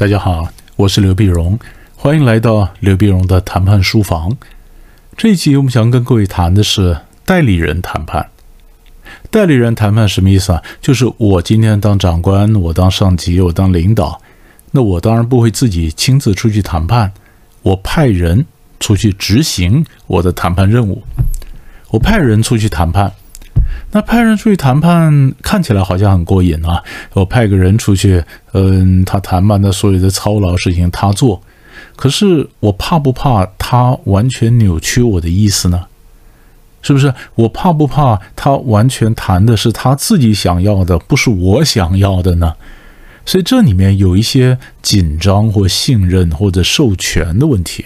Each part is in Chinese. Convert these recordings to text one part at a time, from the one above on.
大家好，我是刘碧荣，欢迎来到刘碧荣的谈判书房。这一期我们想跟各位谈的是代理人谈判。代理人谈判什么意思啊？就是我今天当长官，我当上级，我当领导，那我当然不会自己亲自出去谈判，我派人出去执行我的谈判任务。我派人出去谈判。那派人出去谈判，看起来好像很过瘾啊！我派个人出去，嗯，他谈判的所有的操劳事情他做，可是我怕不怕他完全扭曲我的意思呢？是不是？我怕不怕他完全谈的是他自己想要的，不是我想要的呢？所以这里面有一些紧张或信任或者授权的问题。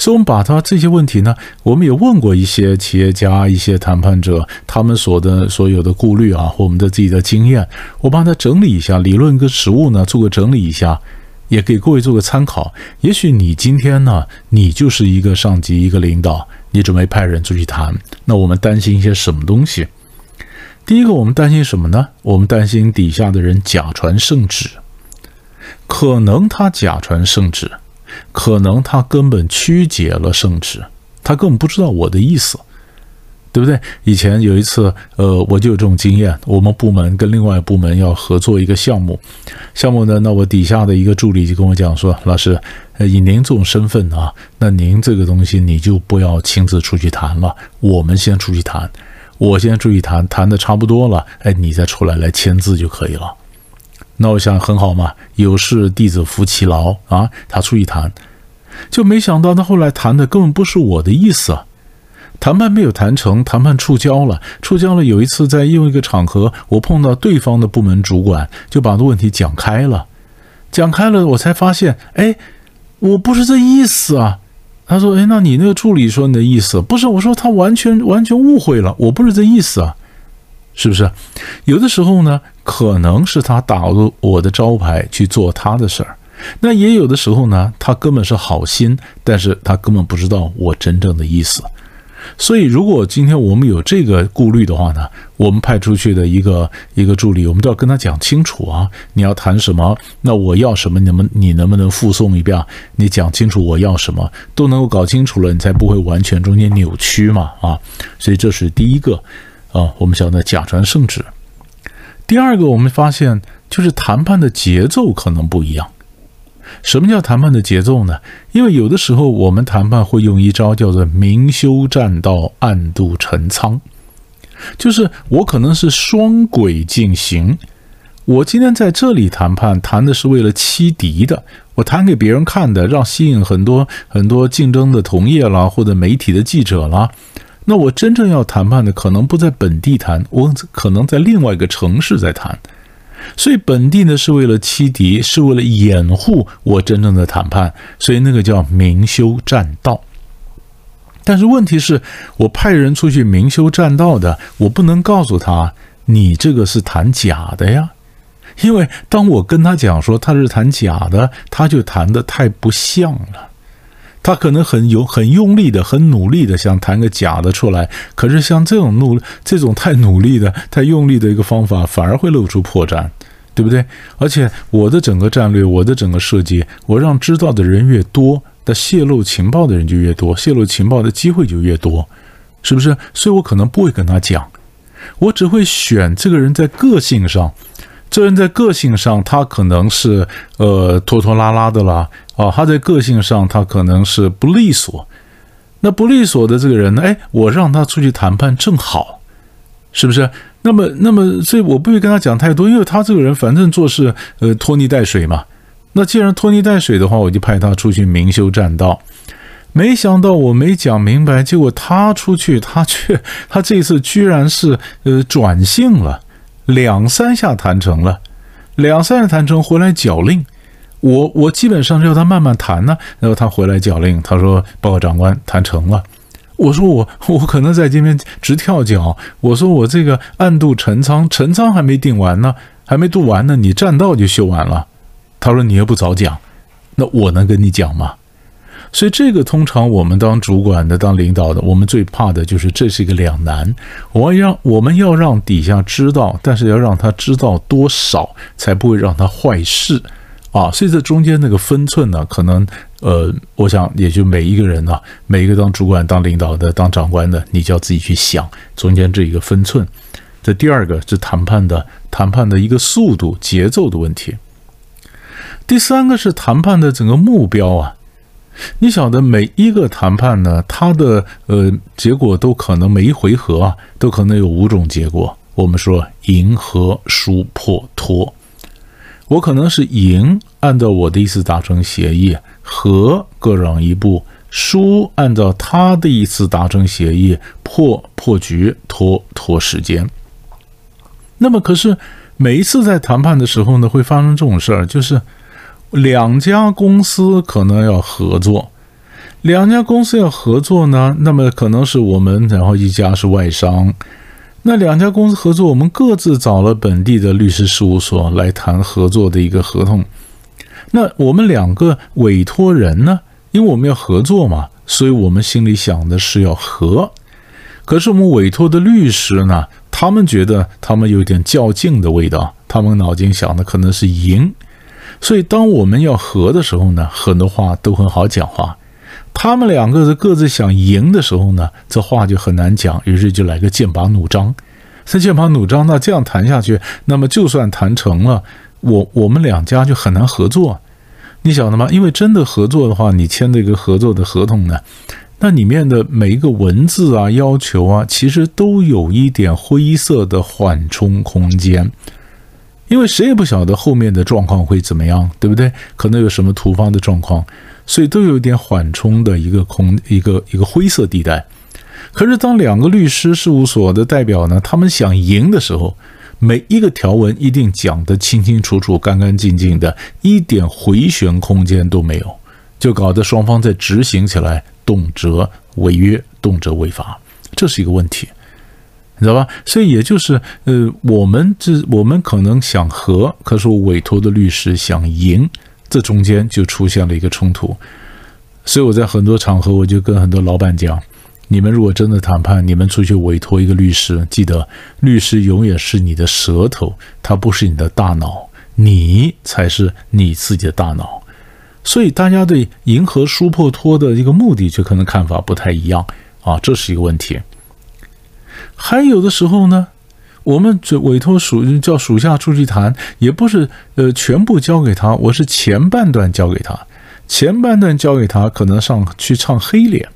所以，我们把他这些问题呢，我们也问过一些企业家、一些谈判者，他们所的所有的顾虑啊，或我们的自己的经验，我把它整理一下，理论跟实务呢，做个整理一下，也给各位做个参考。也许你今天呢，你就是一个上级、一个领导，你准备派人出去谈，那我们担心一些什么东西？第一个，我们担心什么呢？我们担心底下的人假传圣旨，可能他假传圣旨。可能他根本曲解了圣旨，他根本不知道我的意思，对不对？以前有一次，呃，我就有这种经验。我们部门跟另外部门要合作一个项目，项目呢，那我底下的一个助理就跟我讲说：“老师，以您这种身份啊，那您这个东西你就不要亲自出去谈了，我们先出去谈，我先出去谈，谈的差不多了，哎，你再出来来签字就可以了。”那我想很好嘛，有事弟子服其劳啊。他出去谈，就没想到他后来谈的根本不是我的意思啊，谈判没有谈成，谈判触礁了，触礁了。有一次在另一个场合，我碰到对方的部门主管，就把这问题讲开了，讲开了，我才发现，哎，我不是这意思啊。他说，哎，那你那个助理说你的意思不是？我说他完全完全误会了，我不是这意思啊。是不是？有的时候呢，可能是他打入我的招牌去做他的事儿，那也有的时候呢，他根本是好心，但是他根本不知道我真正的意思。所以，如果今天我们有这个顾虑的话呢，我们派出去的一个一个助理，我们都要跟他讲清楚啊，你要谈什么？那我要什么？你们你能不能附送一遍？你讲清楚我要什么，都能够搞清楚了，你才不会完全中间扭曲嘛啊！所以这是第一个。啊，我们讲的假传圣旨。第二个，我们发现就是谈判的节奏可能不一样。什么叫谈判的节奏呢？因为有的时候我们谈判会用一招叫做明修栈道，暗度陈仓，就是我可能是双轨进行。我今天在这里谈判，谈的是为了欺敌的，我谈给别人看的，让吸引很多很多竞争的同业啦，或者媒体的记者啦。那我真正要谈判的可能不在本地谈，我可能在另外一个城市在谈，所以本地呢是为了欺敌，是为了掩护我真正的谈判，所以那个叫明修栈道。但是问题是我派人出去明修栈道的，我不能告诉他你这个是谈假的呀，因为当我跟他讲说他是谈假的，他就谈的太不像了。他可能很有很用力的、很努力的想谈个假的出来，可是像这种努这种太努力的、太用力的一个方法，反而会露出破绽，对不对？而且我的整个战略、我的整个设计，我让知道的人越多，那泄露情报的人就越多，泄露情报的机会就越多，是不是？所以我可能不会跟他讲，我只会选这个人在个性上。这人在个性上，他可能是呃拖拖拉拉的啦，啊，他在个性上他可能是不利索。那不利索的这个人呢，哎，我让他出去谈判正好，是不是？那么，那么，所以我不会跟他讲太多，因为他这个人反正做事呃拖泥带水嘛。那既然拖泥带水的话，我就派他出去明修栈道。没想到我没讲明白，结果他出去，他却他这次居然是呃转性了。两三下谈成了，两三下谈成回来缴令，我我基本上是要他慢慢谈呢。然后他回来脚令，他说：“报告长官，谈成了。”我说：“我 我可能在这边直跳脚。”我说：“我这个暗度陈仓，陈仓还没定完呢，还没渡完呢，你栈道就修完了。”他说：“你又不早讲，那我能跟你讲吗？”所以，这个通常我们当主管的、当领导的，我们最怕的就是这是一个两难。我要我们要让底下知道，但是要让他知道多少，才不会让他坏事。啊，所以这中间那个分寸呢，可能呃，我想也就每一个人呢，每一个当主管、当领导的、当长官的，你就要自己去想中间这一个分寸。这第二个是谈判的谈判的一个速度、节奏的问题。第三个是谈判的整个目标啊，你晓得每一个谈判呢，它的呃结果都可能每一回合啊，都可能有五种结果。我们说赢、和、输、破、脱。我可能是赢，按照我的意思达成协议；和各让一步，输按照他的意思达成协议，破破局，拖拖时间。那么，可是每一次在谈判的时候呢，会发生这种事儿，就是两家公司可能要合作，两家公司要合作呢，那么可能是我们，然后一家是外商。那两家公司合作，我们各自找了本地的律师事务所来谈合作的一个合同。那我们两个委托人呢？因为我们要合作嘛，所以我们心里想的是要和。可是我们委托的律师呢，他们觉得他们有点较劲的味道，他们脑筋想的可能是赢。所以当我们要和的时候呢，很多话都很好讲话。他们两个是各自想赢的时候呢，这话就很难讲，于是就来个剑拔弩张。这剑拔弩张，那这样谈下去，那么就算谈成了，我我们两家就很难合作。你晓得吗？因为真的合作的话，你签这个合作的合同呢，那里面的每一个文字啊、要求啊，其实都有一点灰色的缓冲空间。因为谁也不晓得后面的状况会怎么样，对不对？可能有什么突发的状况。所以都有一点缓冲的一个空一个一个灰色地带，可是当两个律师事务所的代表呢，他们想赢的时候，每一个条文一定讲得清清楚楚、干干净净的，一点回旋空间都没有，就搞得双方在执行起来动辄违约、动辄违法，这是一个问题，你知道吧？所以也就是呃，我们这我们可能想和，可是我委托的律师想赢。这中间就出现了一个冲突，所以我在很多场合我就跟很多老板讲：你们如果真的谈判，你们出去委托一个律师，记得律师永远是你的舌头，他不是你的大脑，你才是你自己的大脑。所以大家对迎合输破脱的一个目的，就可能看法不太一样啊，这是一个问题。还有的时候呢？我们这委托属叫属下出去谈，也不是呃全部交给他，我是前半段交给他，前半段交给他，可能上去唱黑脸。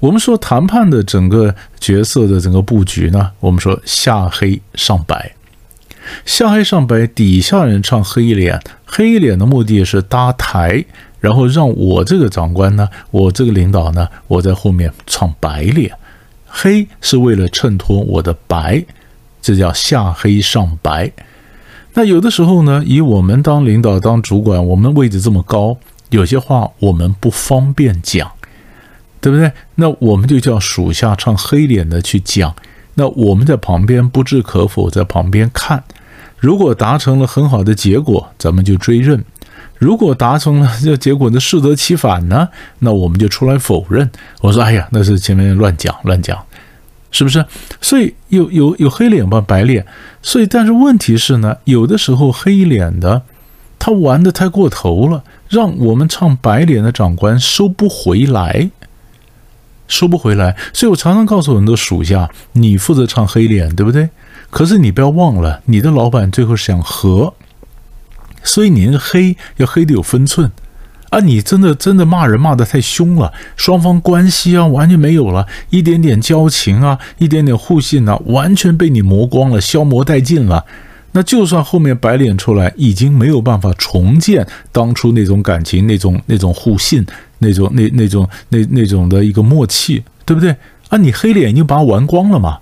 我们说谈判的整个角色的整个布局呢，我们说下黑上白，下黑上白，底下人唱黑脸，黑脸的目的是搭台，然后让我这个长官呢，我这个领导呢，我在后面唱白脸，黑是为了衬托我的白。这叫下黑上白。那有的时候呢，以我们当领导、当主管，我们位置这么高，有些话我们不方便讲，对不对？那我们就叫属下唱黑脸的去讲。那我们在旁边不置可否，在旁边看。如果达成了很好的结果，咱们就追认；如果达成了这结果呢，适得其反呢，那我们就出来否认。我说：“哎呀，那是前面乱讲，乱讲。”是不是？所以有有有黑脸吧，白脸。所以，但是问题是呢，有的时候黑脸的他玩的太过头了，让我们唱白脸的长官收不回来，收不回来。所以我常常告诉很多属下，你负责唱黑脸，对不对？可是你不要忘了，你的老板最后想和，所以你那个黑要黑的有分寸。啊，你真的真的骂人骂得太凶了，双方关系啊完全没有了，一点点交情啊，一点点互信啊，完全被你磨光了，消磨殆尽了。那就算后面白脸出来，已经没有办法重建当初那种感情、那种那种互信、那种那那种那那种的一个默契，对不对？啊，你黑脸已经把它玩光了嘛。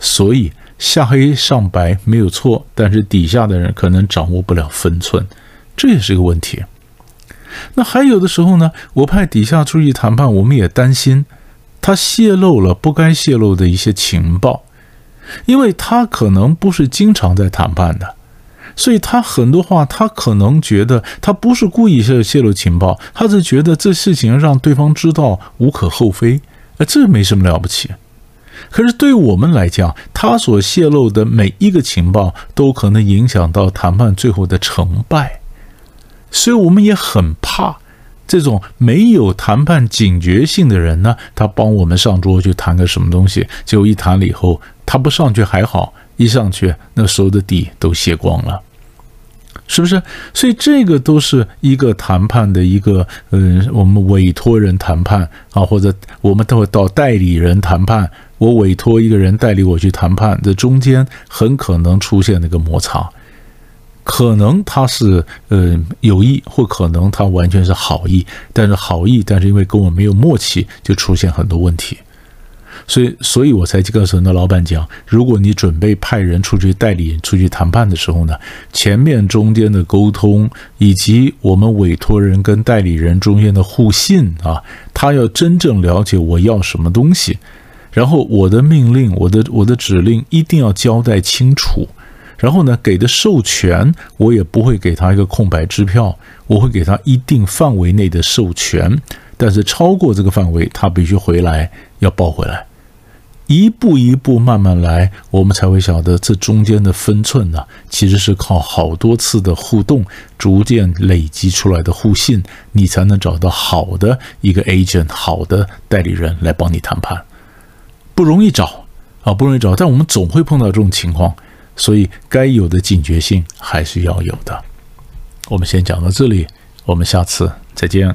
所以下黑上白没有错，但是底下的人可能掌握不了分寸，这也是个问题。那还有的时候呢，我派底下出去谈判，我们也担心他泄露了不该泄露的一些情报，因为他可能不是经常在谈判的，所以他很多话他可能觉得他不是故意泄泄露情报，他是觉得这事情让对方知道无可厚非，呃，这没什么了不起。可是对我们来讲，他所泄露的每一个情报都可能影响到谈判最后的成败。所以我们也很怕这种没有谈判警觉性的人呢。他帮我们上桌去谈个什么东西，结果一谈了以后，他不上去还好，一上去那所有的底都卸光了。是不是？所以这个都是一个谈判的一个，嗯，我们委托人谈判啊，或者我们都会到代理人谈判。我委托一个人代理我去谈判，这中间很可能出现那个摩擦，可能他是呃有意，或可能他完全是好意，但是好意，但是因为跟我没有默契，就出现很多问题。所以，所以我才告诉那老板讲：如果你准备派人出去代理、出去谈判的时候呢，前面中间的沟通，以及我们委托人跟代理人中间的互信啊，他要真正了解我要什么东西，然后我的命令、我的我的指令一定要交代清楚，然后呢，给的授权我也不会给他一个空白支票，我会给他一定范围内的授权，但是超过这个范围，他必须回来要报回来。一步一步慢慢来，我们才会晓得这中间的分寸呢，其实是靠好多次的互动，逐渐累积出来的互信，你才能找到好的一个 agent，好的代理人来帮你谈判，不容易找啊，不容易找，但我们总会碰到这种情况，所以该有的警觉性还是要有的。我们先讲到这里，我们下次再见。